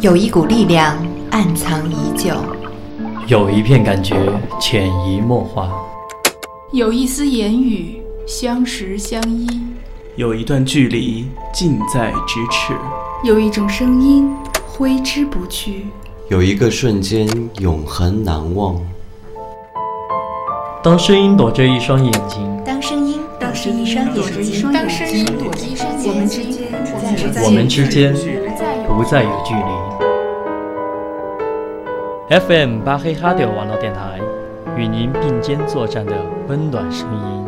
有一股力量暗藏已久，有一片感觉潜移默化，有一丝言语相识相依，有一段距离近在咫尺，有一种声音挥之不去，有一个瞬间永恒难忘。当声音躲着一双眼睛，当声音躲着一双眼睛，当声音躲着一双眼睛，我们之间我们之间不再有距离。FM 巴黑哈迪网络电台，与您并肩作战的温暖声音。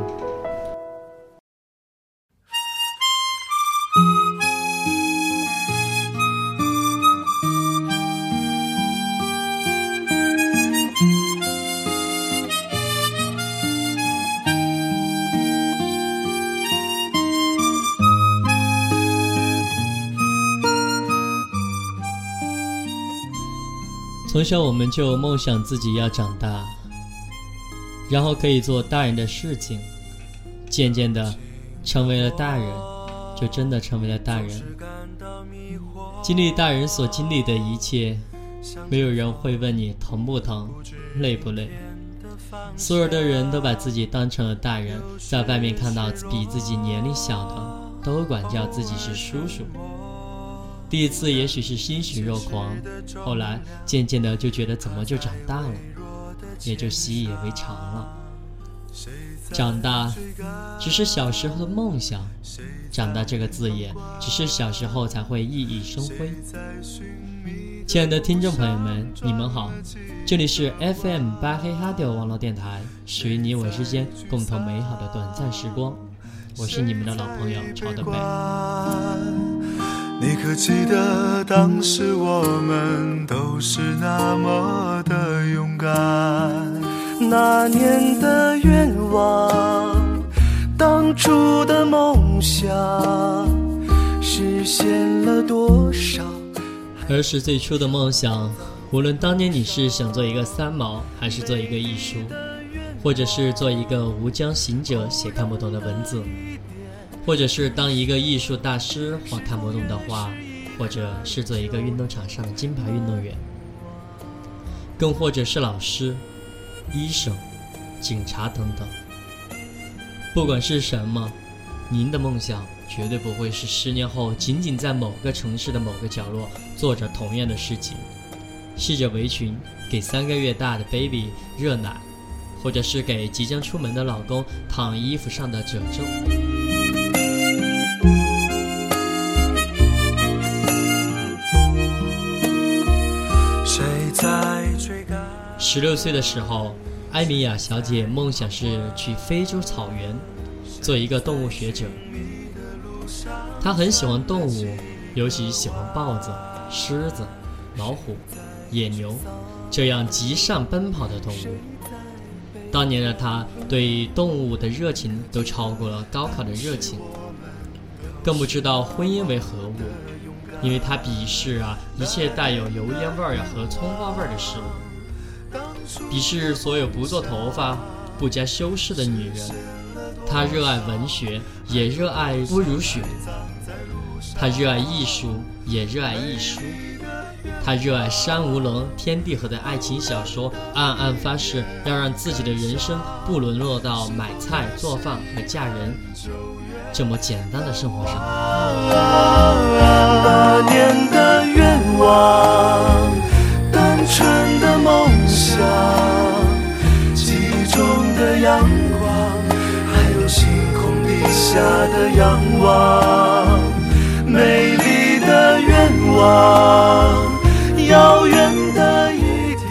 从小我们就梦想自己要长大，然后可以做大人的事情。渐渐的，成为了大人，就真的成为了大人。经历大人所经历的一切，没有人会问你疼不疼、累不累。所有的人都把自己当成了大人，在外面看到比自己年龄小的，都管叫自己是叔叔。第一次也许是欣喜若狂，后来渐渐的就觉得怎么就长大了，也就习以为常了。长大只是小时候的梦想，长大这个字眼只是小时候才会熠熠生辉。亲爱的听众朋友们，你们好，这里是 FM 巴黑哈迪网络电台，属于你我之间共同美好的短暂时光，我是你们的老朋友超德北。你可记得当时我们都是那么的勇敢？那年的愿望，当初的梦想，实现了多少？儿时最初的梦想，无论当年你是想做一个三毛，还是做一个艺术，或者是做一个无疆行者，写看不懂的文字。或者是当一个艺术大师画看不懂的画，或者是做一个运动场上的金牌运动员，更或者是老师、医生、警察等等。不管是什么，您的梦想绝对不会是十年后仅仅在某个城市的某个角落做着同样的事情，系着围裙给三个月大的 baby 热奶，或者是给即将出门的老公烫衣服上的褶皱。十六岁的时候，艾米亚小姐梦想是去非洲草原做一个动物学者。她很喜欢动物，尤其喜欢豹子、狮子、老虎、野牛这样极善奔跑的动物。当年的她对动物的热情都超过了高考的热情，更不知道婚姻为何物，因为她鄙视啊一切带有油烟味儿和葱花味儿的事物。鄙视所有不做头发、不加修饰的女人。他热爱文学，也热爱肤如雪。他热爱艺术，也热爱艺术。他热爱山无棱、天地合的爱情小说，暗暗发誓要让自己的人生不沦落到买菜、做饭和嫁人这么简单的生活上。那年的愿望，纯的梦。想，记忆中的阳光，还有星空底下的仰望，美丽的愿望，遥远的一天。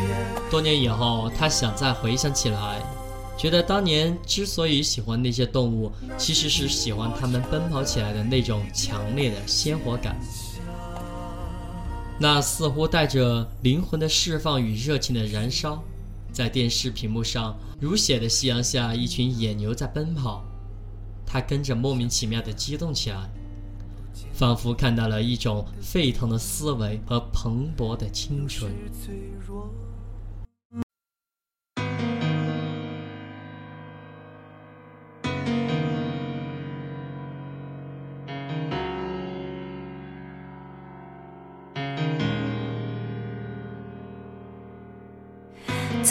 多年以后，他想再回想起来，觉得当年之所以喜欢那些动物，其实是喜欢它们奔跑起来的那种强烈的鲜活感。那似乎带着灵魂的释放与热情的燃烧，在电视屏幕上如血的夕阳下，一群野牛在奔跑，他跟着莫名其妙的激动起来，仿佛看到了一种沸腾的思维和蓬勃的青春。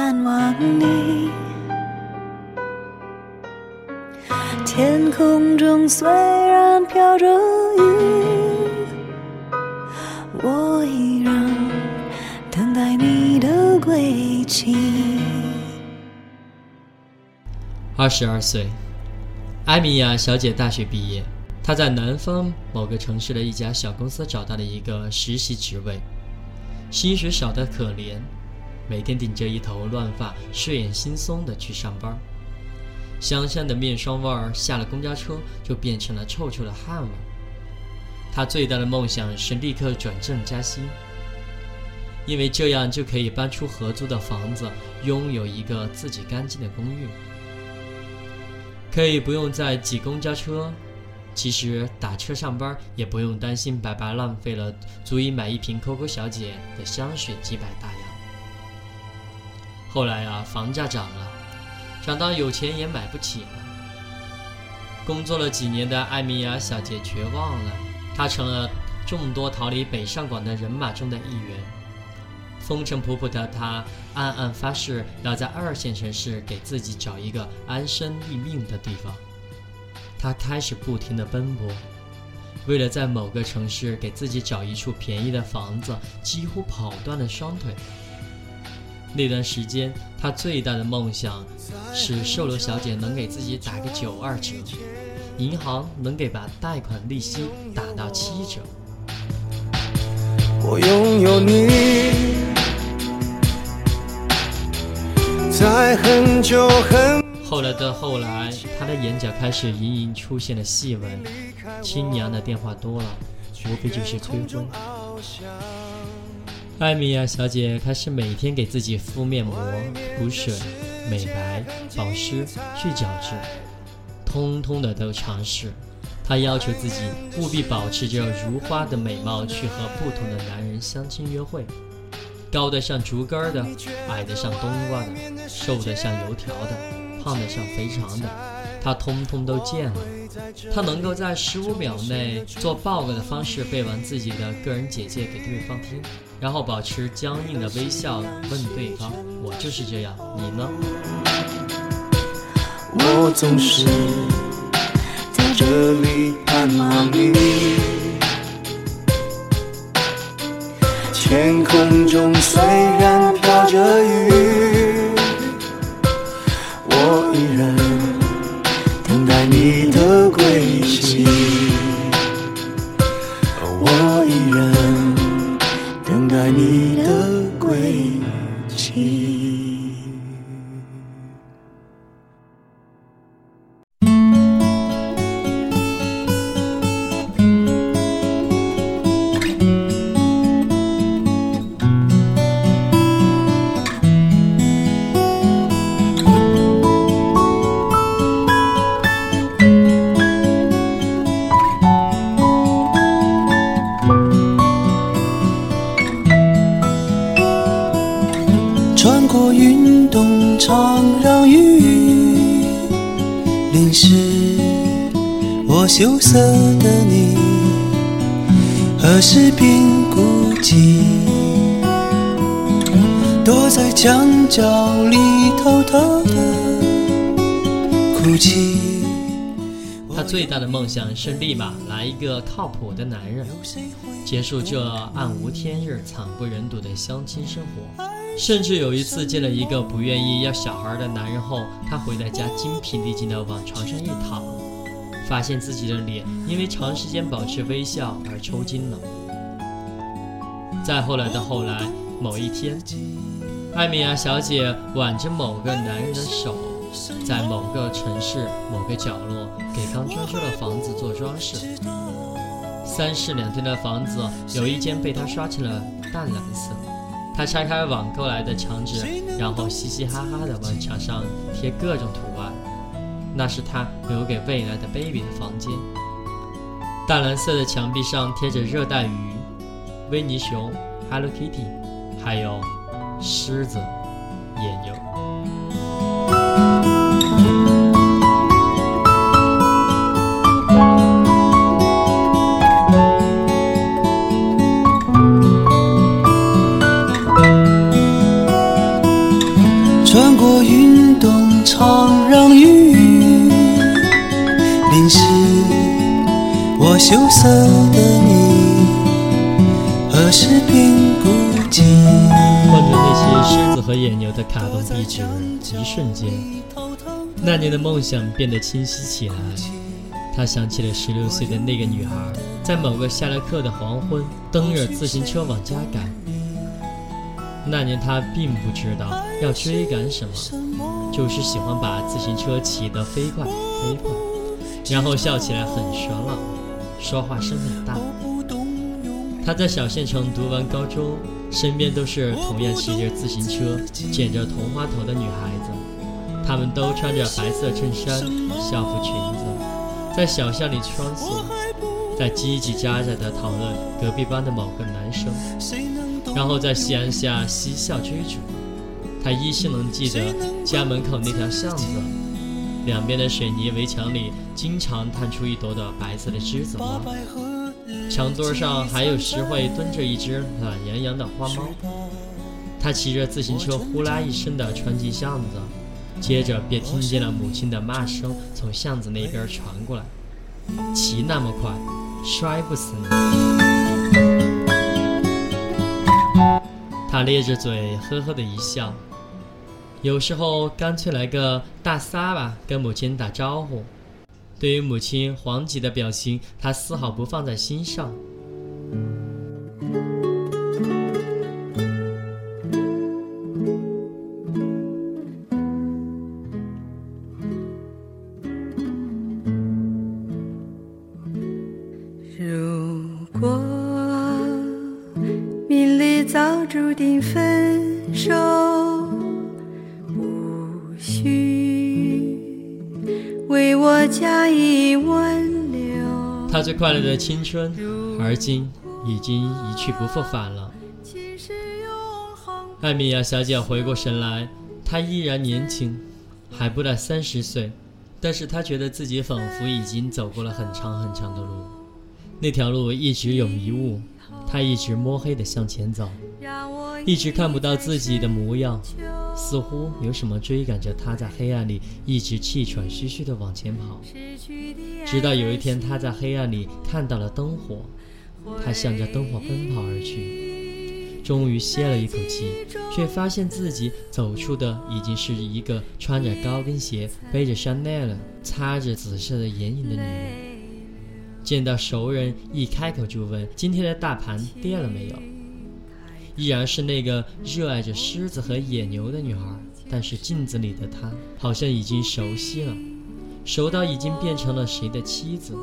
盼望你。天空中虽然飘着雨，我依然等待你的归期。二十二岁，艾米亚小姐大学毕业，她在南方某个城市的一家小公司找到了一个实习职位，薪水少得可怜，每天顶着一头乱发，睡眼惺忪的去上班。香香的面霜味儿，下了公交车就变成了臭臭的汗味儿。他最大的梦想是立刻转正加薪，因为这样就可以搬出合租的房子，拥有一个自己干净的公寓，可以不用再挤公交车。其实打车上班也不用担心白白浪费了足以买一瓶 COCO 小姐的香水几百大洋。后来啊，房价涨了。涨到有钱也买不起了。工作了几年的艾米亚小姐绝望了，她成了众多逃离北上广的人马中的一员。风尘仆仆的她暗暗发誓，要在二线城市给自己找一个安身立命的地方。她开始不停地奔波，为了在某个城市给自己找一处便宜的房子，几乎跑断了双腿。那段时间，他最大的梦想是售楼小姐能给自己打个九二折，银行能给把贷款利息打到七折。我拥有你，在很久很后来的后来，他的眼角开始隐隐出现了细纹，亲娘的电话多了，无非就是催婚。艾米亚小姐开始每天给自己敷面膜、补水、美白、保湿、去角质，通通的都尝试。她要求自己务必保持着如花的美貌，去和不同的男人相亲约会。高的像竹竿的，矮的像冬瓜的，瘦的像油条的，胖的像肥肠的，他通通都见了。他能够在十五秒内做报告的方式背完自己的个人简介给对方听。然后保持僵硬的微笑，问对方：“我就是这样，你呢？”我总是在这里盼望你。天空中虽然飘着雨，想是立马来一个靠谱的男人，结束这暗无天日、惨不忍睹的相亲生活。甚至有一次见了一个不愿意要小孩的男人后，他回到家精疲力尽地往床上一躺，发现自己的脸因为长时间保持微笑而抽筋了。再后来的后来，某一天，艾米亚小姐挽着某个男人的手，在某个城市某个角落给刚装修的房子做装饰。三室两厅的房子有一间被他刷成了淡蓝色。他拆开网购来的墙纸，然后嘻嘻哈哈地往墙上贴各种图案。那是他留给未来的 baby 的房间。淡蓝色的墙壁上贴着热带鱼。维尼熊、Hello Kitty，还有狮子、野牛。羞涩的你。何时并不及？望着那些狮子和野牛的卡通壁纸，一瞬间，那年的梦想变得清晰起来。他想起了十六岁的那个女孩，在某个下了课的黄昏，蹬着自行车往家赶。那年他并不知道要追赶什么，就是喜欢把自行车骑得飞快飞快，然后笑起来很爽朗，说话声很大。他在小县城读完高中，身边都是同样骑着自行车、剪着同花头的女孩子，她们都穿着白色衬衫、校服裙子，在小巷里穿梭，在叽叽喳喳地讨论隔壁班的某个男生，然后在夕阳下嬉笑追逐。他依稀能记得家门口那条巷子，两边的水泥围墙里经常探出一朵朵白色的栀子花。墙垛上还有时会蹲着一只懒洋洋的花猫。他骑着自行车呼啦一声地穿进巷子，接着便听见了母亲的骂声从巷子那边传过来：“骑那么快，摔不死你！”他咧着嘴呵呵的一笑，有时候干脆来个大撒吧跟母亲打招呼。对于母亲惶急的表情，他丝毫不放在心上。快乐的青春，而今已经一去不复返了。艾米亚小姐回过神来，她依然年轻，还不到三十岁，但是她觉得自己仿佛已经走过了很长很长的路，那条路一直有迷雾，她一直摸黑的向前走，一直看不到自己的模样。似乎有什么追赶着她，在黑暗里一直气喘吁吁的往前跑。直到有一天，他在黑暗里看到了灯火，他向着灯火奔跑而去，终于歇了一口气，却发现自己走出的已经是一个穿着高跟鞋、背着香奈儿、擦着紫色的眼影的女人。见到熟人，一开口就问：“今天的大盘跌了没有？”依然是那个热爱着狮子和野牛的女孩，但是镜子里的她好像已经熟悉了，熟到已经变成了谁的妻子。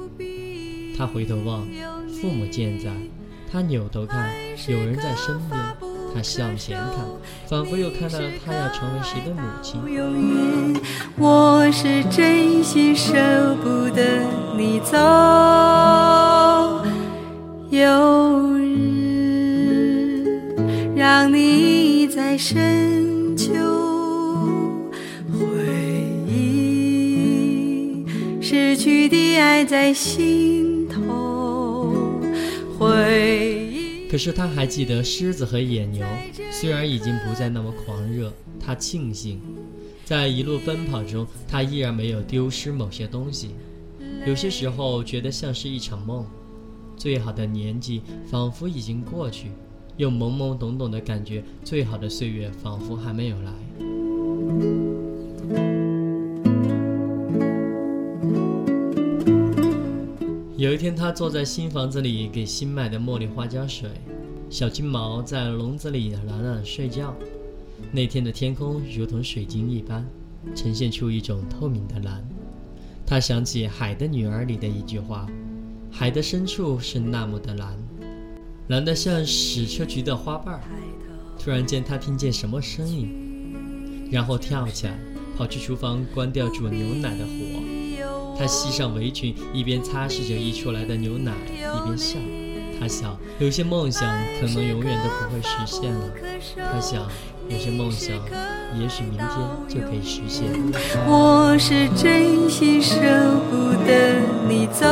他回头望，父母健在；他扭头看，有人在身边；他向前看，仿佛又看到了他要成为谁的母亲。我是真心舍不得你走，有日。让你在深去的爱在心头回忆。可是他还记得狮子和野牛，虽然已经不再那么狂热，他庆幸，在一路奔跑中，他依然没有丢失某些东西。有些时候觉得像是一场梦，最好的年纪仿佛已经过去，又懵懵懂懂的感觉，最好的岁月仿佛还没有来。有一天，他坐在新房子里给新买的茉莉花浇水，小金毛在笼子里懒懒睡觉。那天的天空如同水晶一般，呈现出一种透明的蓝。他想起《海的女儿》里的一句话：“海的深处是那么的蓝，蓝得像矢车菊的花瓣。”突然间，他听见什么声音，然后跳起来，跑去厨房关掉煮牛奶的火。他系上围裙，一边擦拭着溢出来的牛奶，一边笑。他想，有些梦想可能永远都不会实现了。他想，有些梦想也许明天就可以实现。我是真心舍不得你走，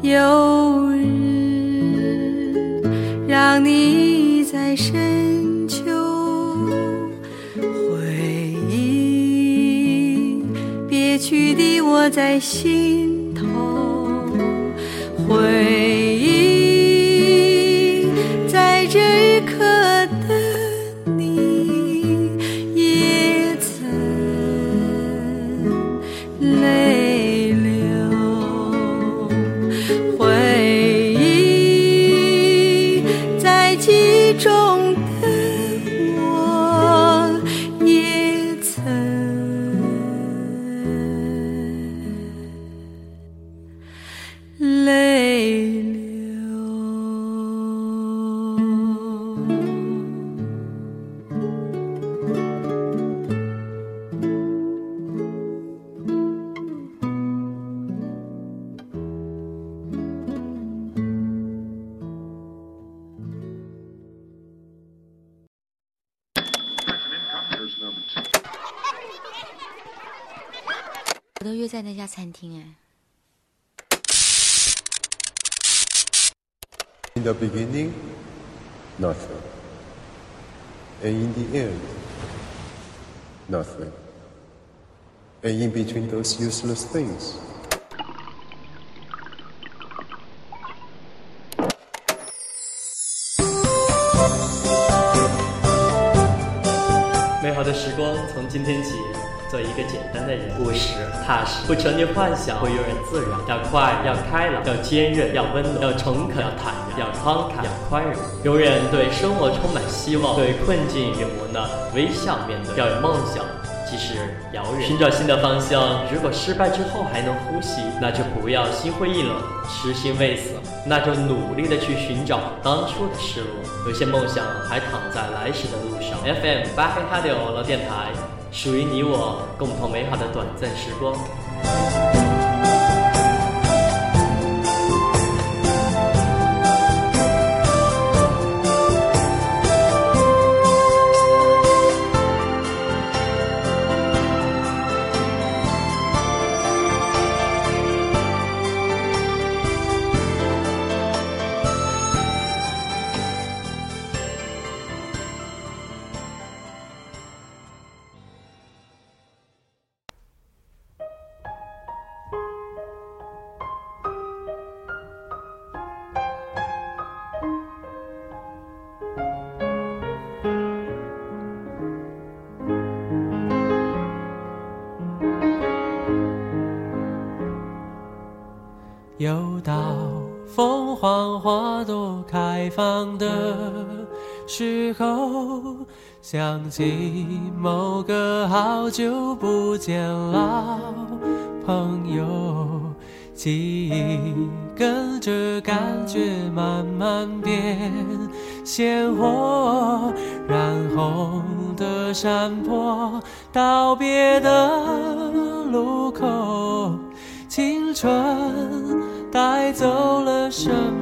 有日让你在身我在心头。回在那家餐厅哎。In the beginning, nothing. And in the end, nothing. And in between those useless things, 美好的时光从今天起，做一个简单的人，务实踏实，不沉溺幻想，不庸人自扰。要快，要开朗，要坚韧，要温暖，要诚恳，要坦然，要慷慨，要宽容。永远对生活充满希望，对困境与磨难微笑面对。要有梦想，即使遥远。寻找新的方向，如果失败之后还能呼吸，那就不要心灰意冷，痴心未死。那就努力的去寻找当初的失落。有些梦想还躺在来时的路上。FM 八黑哈迪网络电台，属于你我共同美好的短暂时光。开放的时候，想起某个好久不见老朋友，记忆跟着感觉慢慢变鲜活，染红的山坡，道别的路口。青春带走了什么，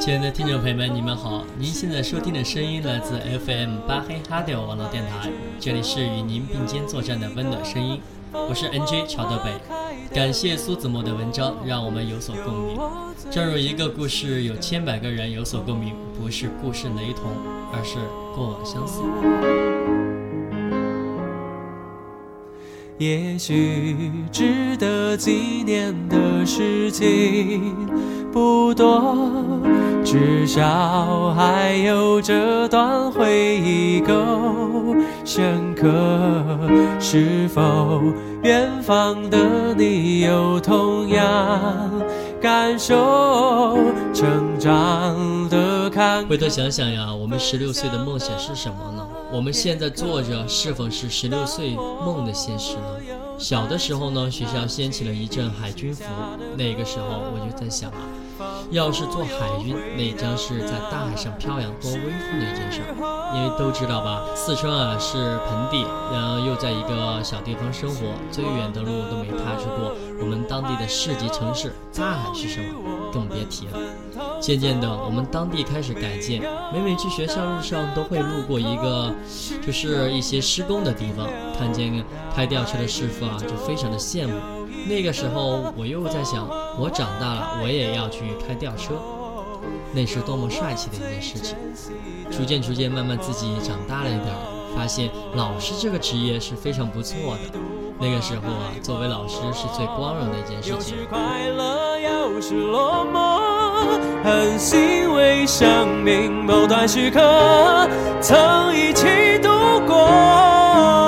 亲爱的听众朋友们，你们好！您现在收听的声音来自 FM 巴黑哈迪网络电台，这里是与您并肩作战的温暖声音，我是 NJ 乔德北。感谢苏子墨的文章，让我们有所共鸣。正如一个故事有千百个人有所共鸣，不是故事雷同，而是过往相似。也许值得纪念的事情不多，至少还有这段回忆够深刻。是否远方的你有同样感受？成长的看。回头想想呀，我们十六岁的梦想是什么呢？我们现在做着，是否是十六岁梦的现实呢？小的时候呢，学校掀起了一阵海军服，那个时候我就在想啊，要是做海军，那将是在大海上飘扬多威风的一件事儿。因为都知道吧，四川啊是盆地，然后又在一个小地方生活，最远的路都没踏出过。我们当地的市级城市，大海是什么，更别提了。渐渐的，我们当地开始改建，每每去学校路上都会路过一个，就是一些施工的地方，看见开吊车的师傅啊，就非常的羡慕。那个时候，我又在想，我长大了，我也要去开吊车，那是多么帅气的一件事情。逐渐逐渐，慢慢自己长大了一点，发现老师这个职业是非常不错的。那个时候啊，作为老师是最光荣的一件事情。快乐，又是落寞很欣慰，生命某段时刻曾一起度过。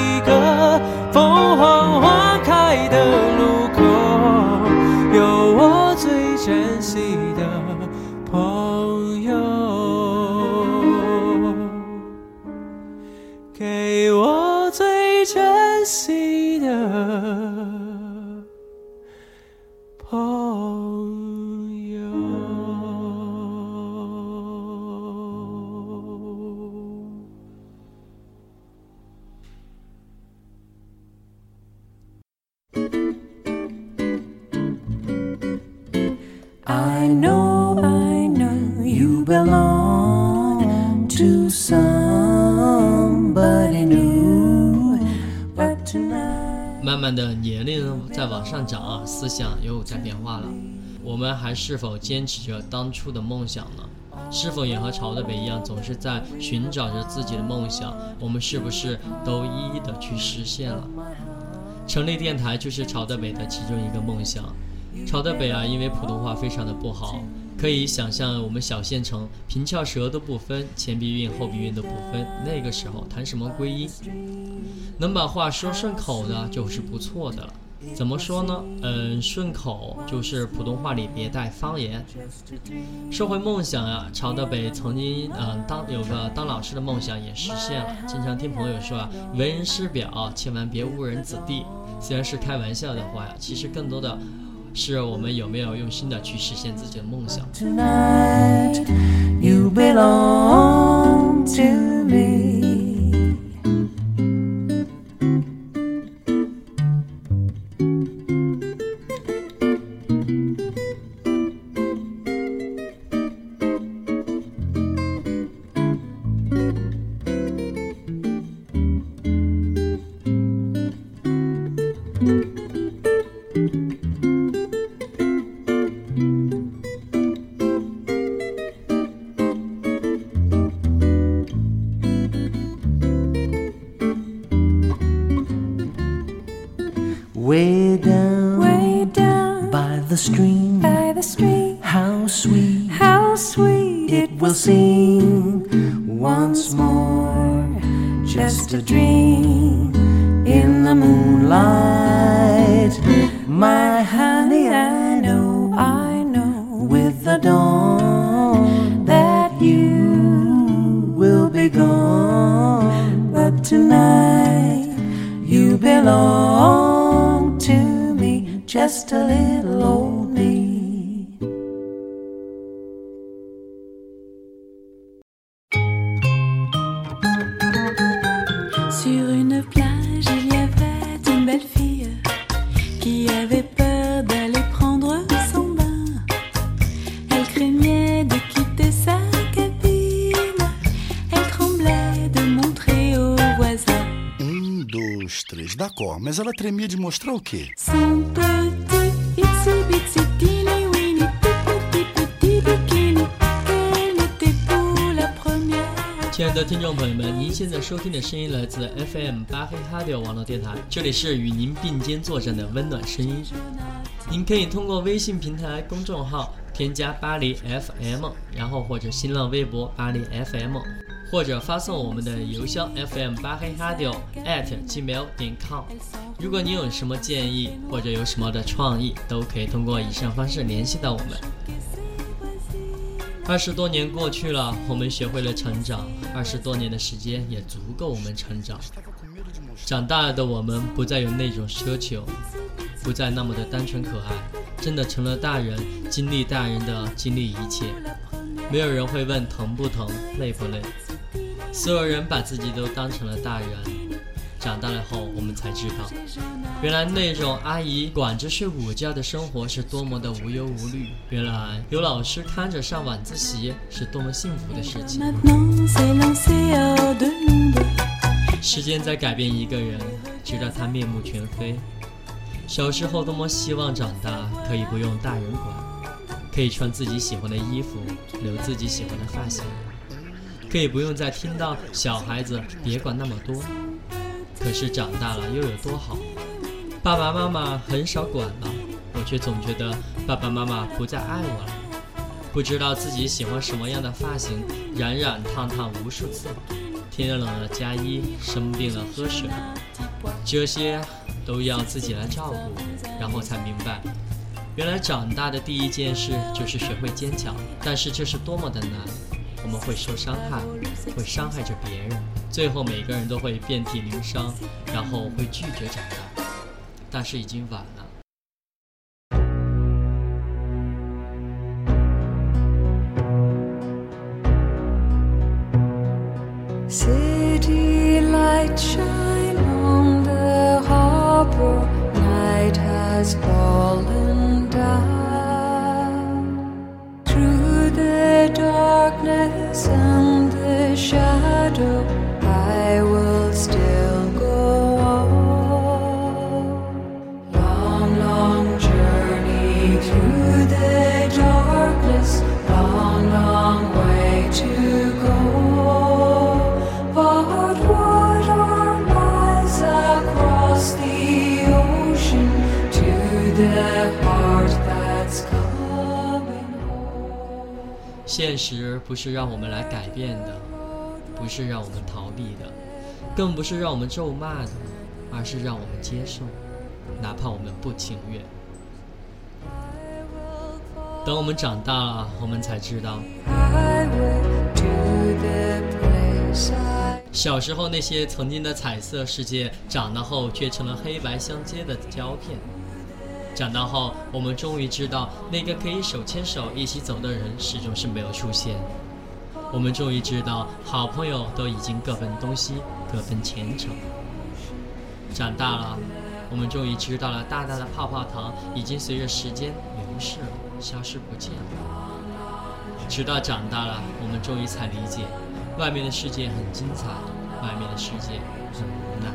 在往上涨啊，思想又在变化了。我们还是否坚持着当初的梦想呢？是否也和朝德北一样，总是在寻找着自己的梦想？我们是不是都一一的去实现了？成立电台就是朝德北的其中一个梦想。朝德北啊，因为普通话非常的不好。可以想象，我们小县城平翘舌都不分，前鼻韵后鼻韵都不分，那个时候谈什么归音？能把话说顺口的，就是不错的了。怎么说呢？嗯，顺口就是普通话里别带方言。说回梦想呀，朝德北曾经嗯当有个当老师的梦想也实现了。经常听朋友说啊，为人师表，千万别误人子弟。虽然是开玩笑的话呀，其实更多的。是我们有没有用心的去实现自己的梦想？tonight. Dois, três. D'accord, mas ela tremia de mostrar o quê? 亲爱的听众朋友们，您现在收听的声音来自 FM 八黑哈迪网络电台，这里是与您并肩作战的温暖声音。您可以通过微信平台公众号添加巴黎 FM，然后或者新浪微博巴黎 FM，或者发送我们的邮箱 FM 八黑哈迪 at gmail 点 com。如果你有什么建议或者有什么的创意，都可以通过以上方式联系到我们。二十多年过去了，我们学会了成长。二十多年的时间也足够我们成长。长大了的我们不再有那种奢求，不再那么的单纯可爱，真的成了大人，经历大人的经历一切。没有人会问疼不疼、累不累，所有人把自己都当成了大人。长大了后，我们才知道，原来那种阿姨管着睡午觉的生活是多么的无忧无虑。原来有老师看着上晚自习是多么幸福的事情。时间在改变一个人，直到他面目全非。小时候多么希望长大，可以不用大人管，可以穿自己喜欢的衣服，留自己喜欢的发型，可以不用再听到小孩子别管那么多。可是长大了又有多好？爸爸妈妈很少管了，我却总觉得爸爸妈妈不再爱我了。不知道自己喜欢什么样的发型，染染烫烫无数次。天冷了加衣，生病了喝水，这些都要自己来照顾，然后才明白，原来长大的第一件事就是学会坚强。但是这是多么的难，们会受伤害，会伤害着别人，最后每个人都会遍体鳞伤，然后会拒绝长大，但是已经晚了。City light shine on the harbor. Night has fallen shadow, I will still go on. Long, long journey through the darkness. Long, long way to go. But what are miles across the ocean to the heart that's coming home? 现实不是让我们来改变的，不是让我们逃避的，更不是让我们咒骂的，而是让我们接受，哪怕我们不情愿。等我们长大了，我们才知道，小时候那些曾经的彩色世界，长大后却成了黑白相接的胶片。长大后，我们终于知道，那个可以手牵手一起走的人始终是没有出现。我们终于知道，好朋友都已经各奔东西，各奔前程。长大了，我们终于知道了，大大的泡泡糖已经随着时间流逝了，消失不见了。直到长大了，我们终于才理解，外面的世界很精彩，外面的世界很无奈。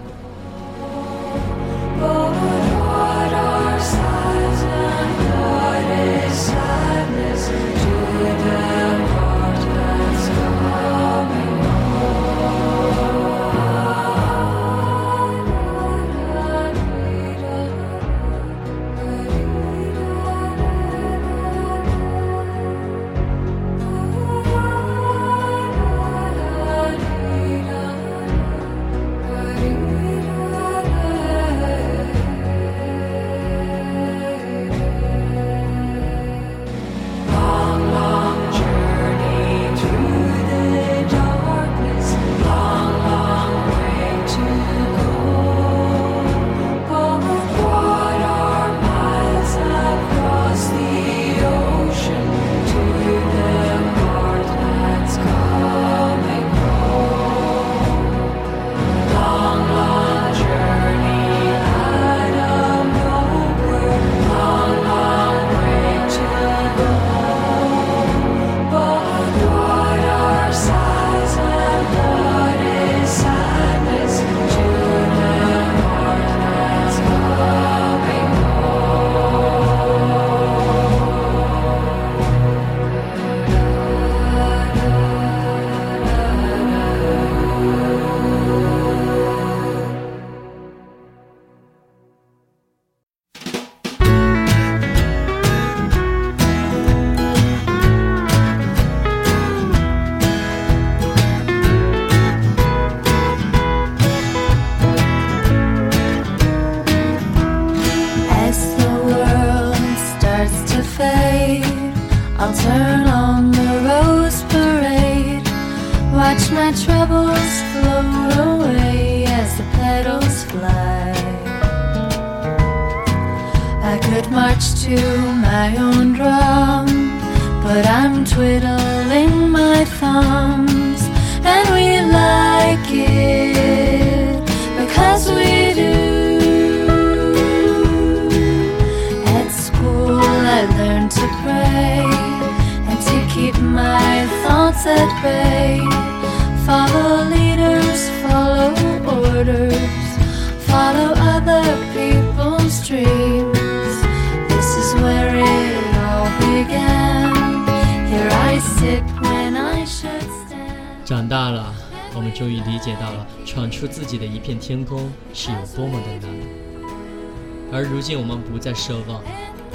不再奢望，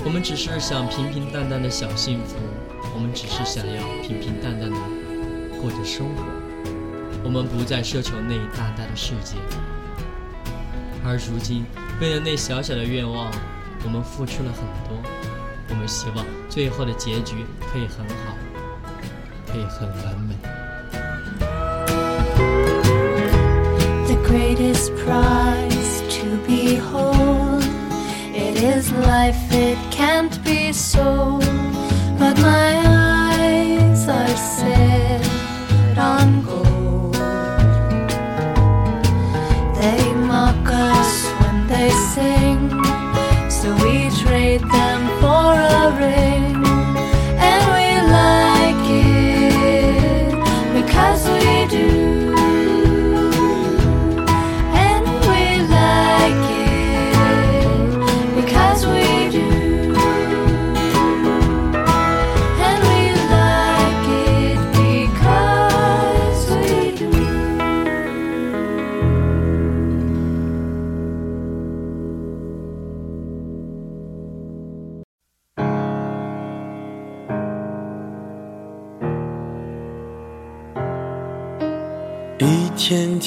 我们只是想平平淡淡的小幸福，我们只是想要平平淡淡的过着生活，我们不再奢求那一大大的世界。而如今，为了那小小的愿望，我们付出了很多，我们希望最后的结局可以很好，可以很完美。the greatest prize to behold. Is life, it can't be sold. But my eyes are set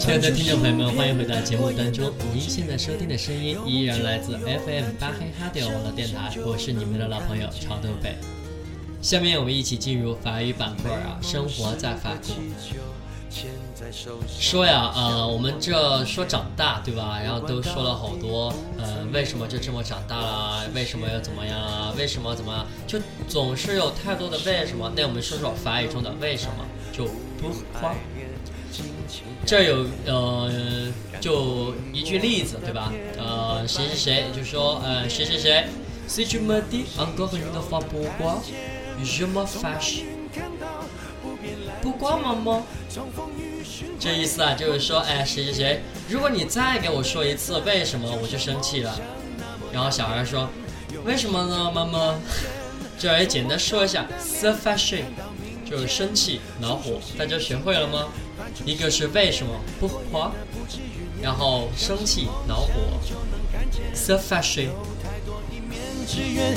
亲爱的听众朋友们，欢迎回到节目当中。您现在收听的声音依然来自 FM 巴黑哈迪网络电台，我是你们的老朋友潮豆北。下面我们一起进入法语板块啊，生活在法国。说呀，呃，我们这说长大，对吧？然后都说了好多，呃，为什么就这么长大了？为什么要怎么样啊？为什么怎么样？就总是有太多的为什么。那我们说说法语中的为什么，就不花。这有呃，就一句例子，对吧？呃，谁谁谁就说，呃，谁谁谁，Si tu me dis encore une fois pourquoi, je me fâche。不光妈妈，这意思啊，就是说，哎，谁谁谁，如果你再给我说一次为什么，我就生气了。然后小孩说，为什么呢，妈妈？这儿也简单说一下 s f a s h i 就是生气、恼火，大家学会了吗？一个是为什么不花，然后生气、恼火。S f a s h i 只愿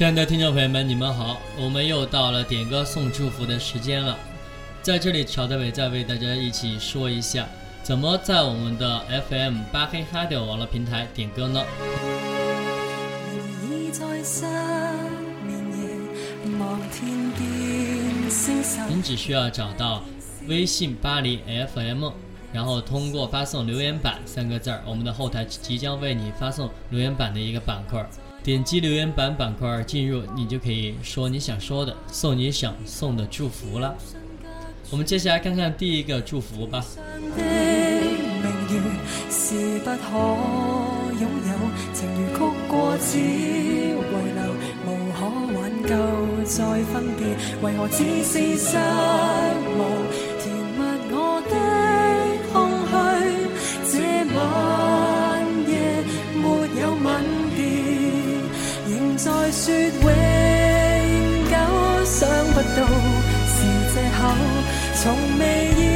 亲爱的听众朋友们，你们好！我们又到了点歌送祝福的时间了。在这里，乔德伟再为大家一起说一下，怎么在我们的 FM 八黑哈迪网络平台点歌呢？您只需要找到微信巴黎 FM，然后通过发送“留言板”三个字儿，我们的后台即将为你发送留言板的一个板块。点击留言板板块进入，你就可以说你想说的，送你想送的祝福了。我们接下来看看第一个祝福吧。从未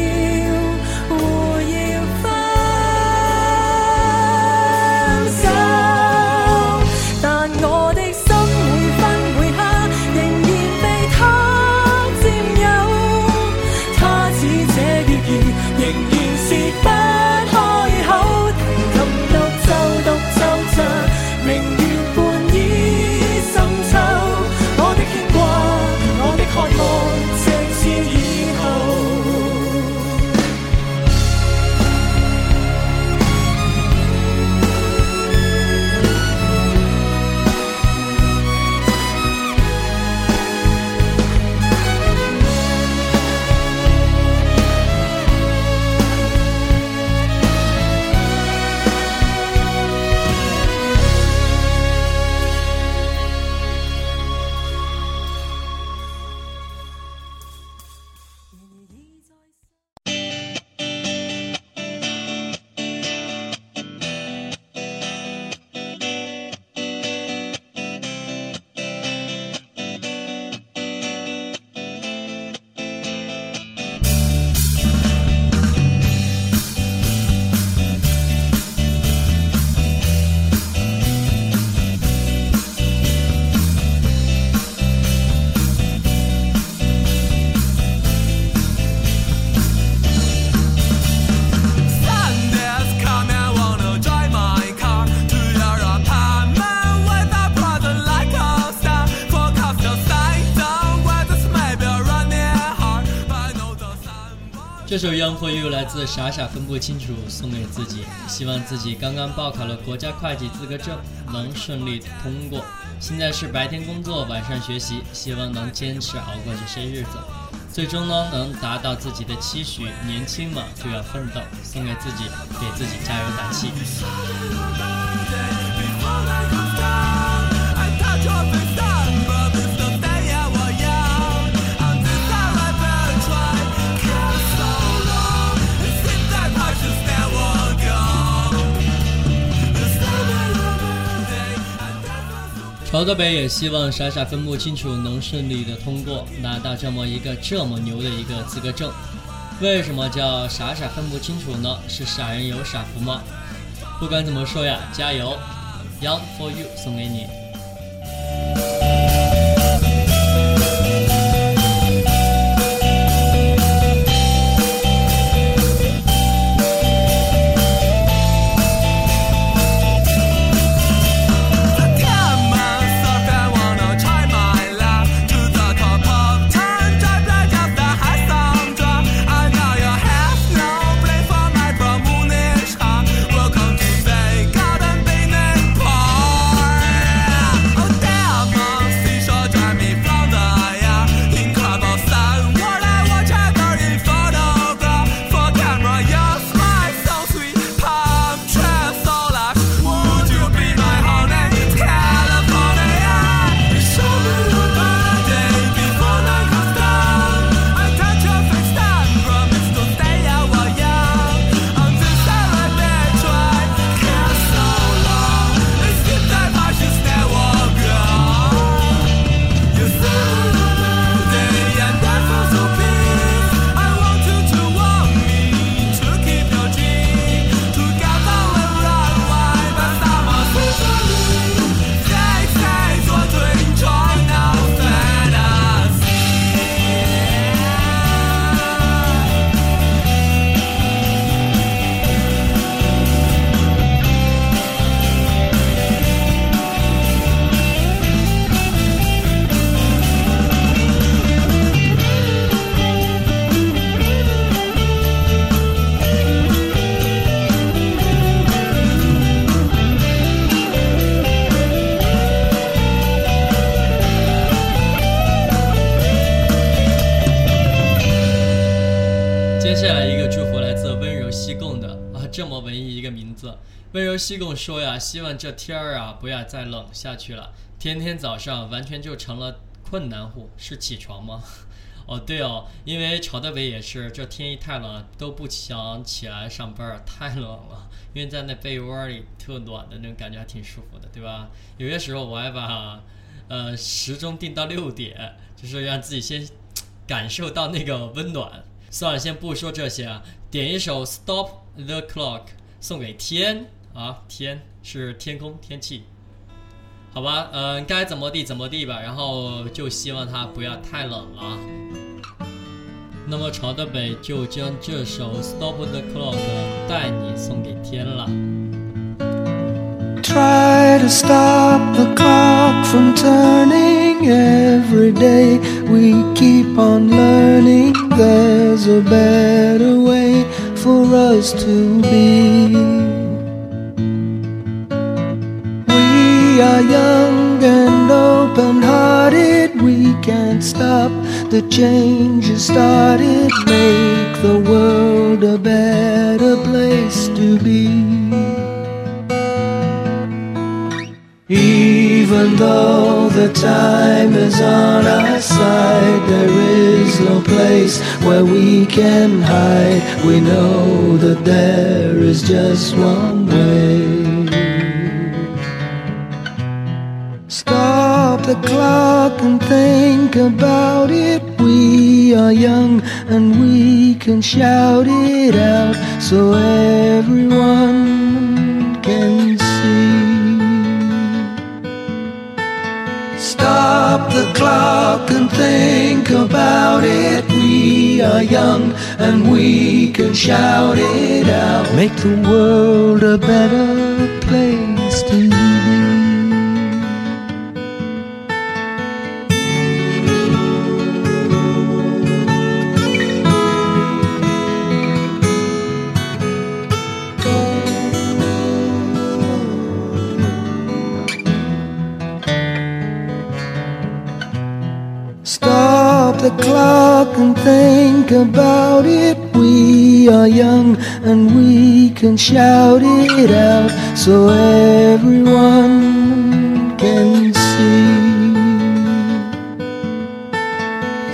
这首《Young for You》来自傻傻分不清楚，送给自己，希望自己刚刚报考了国家会计资格证能顺利通过。现在是白天工作，晚上学习，希望能坚持熬过这些日子，最终呢能达到自己的期许。年轻嘛，就要奋斗，送给自己，给自己加油打气。曹德北也希望傻傻分不清楚能顺利的通过，拿到这么一个这么牛的一个资格证。为什么叫傻傻分不清楚呢？是傻人有傻福吗？不管怎么说呀，加油，Young for you，送给你。西贡说呀，希望这天儿啊不要再冷下去了，天天早上完全就成了困难户。是起床吗？哦，对哦，因为朝德北也是，这天一太冷都不想起来上班，太冷了。因为在那被窝里特暖的那种感觉还挺舒服的，对吧？有些时候我还把呃时钟定到六点，就是让自己先感受到那个温暖。算了，先不说这些啊，点一首《Stop the Clock》送给天啊，天是天空天气，好吧？嗯，该怎么地怎么地吧。然后就希望它不要太冷了。那么朝的北就将这首《Stop the Clock》带你送给天了。Try to stop the clock from turning every day. We keep on learning there's a better way for us to be. We are young and open hearted. We can't stop the changes started. Make the world a better place to be. Even though the time is on our side, there is no place where we can hide. We know that there is just one way. Stop the clock and think about it. We are young and we can shout it out so everyone can see. Stop the clock and think about it. We are young and we can shout it out. Make the world a better place about it. We are young and we can shout it out so everyone can see.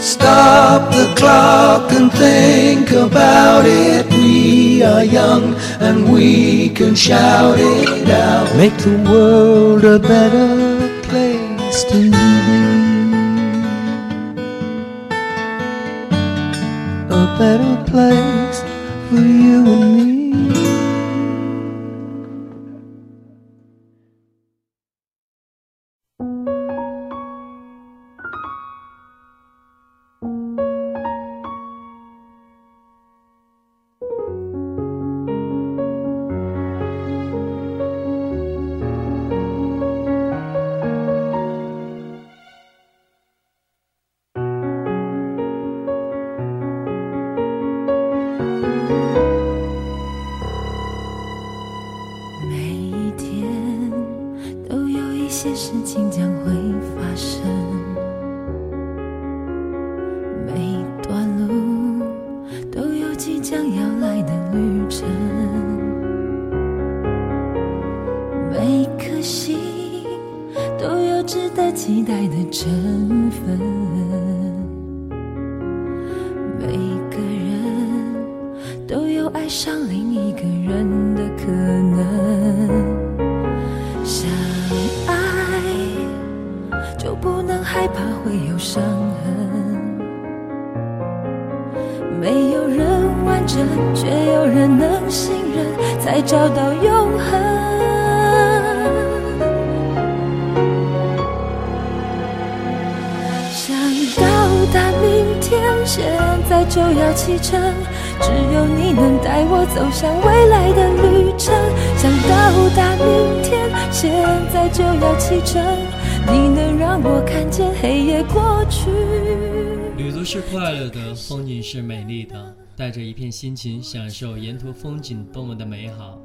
Stop the clock and think about it. We are young and we can shout it out. Make the world a better 期待的成分，走向未来的旅程。想到达明天，现在就要启程。你能让我看见黑夜过去。旅途是快乐的，风景是美丽的，带着一片心情，享受沿途风景多么的美好。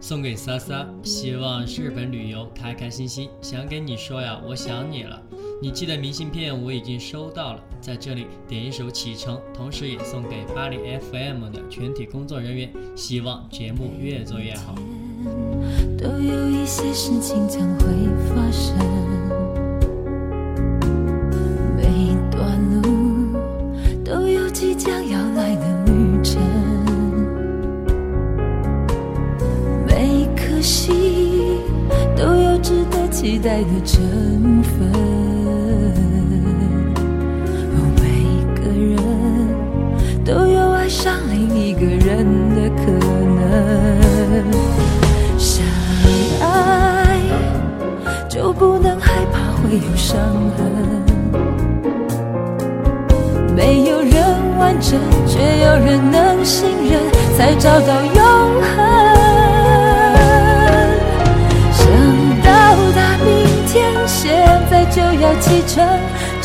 送给莎莎，希望日本旅游开开心心。想跟你说呀，我想你了。你寄的明信片我已经收到了，在这里点一首《启程》，同时也送给巴黎 FM 的全体工作人员，希望节目越做越好。都有一些事情将会发生，每段路都有即将要来的旅程，每颗心都有值得期待的成分，上另一个人的可能。相爱就不能害怕会有伤痕，没有人完整，却有人能信任，才找到永恒。想到达明天，现在就要启程，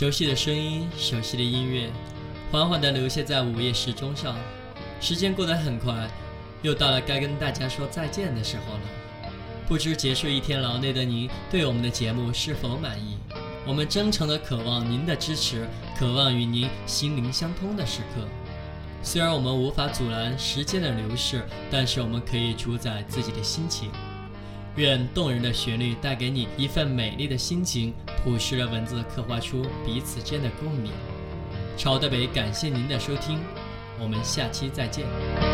熟悉的声音，熟悉的音乐，缓缓地流泻在午夜时钟上。时间过得很快，又到了该跟大家说再见的时候了。不知结束一天劳累的您，对我们的节目是否满意？我们真诚地渴望您的支持，渴望与您心灵相通的时刻。虽然我们无法阻拦时间的流逝，但是我们可以主宰自己的心情。愿动人的旋律带给你一份美丽的心情，朴实的文字刻画出彼此间的共鸣。超德北感谢您的收听，我们下期再见。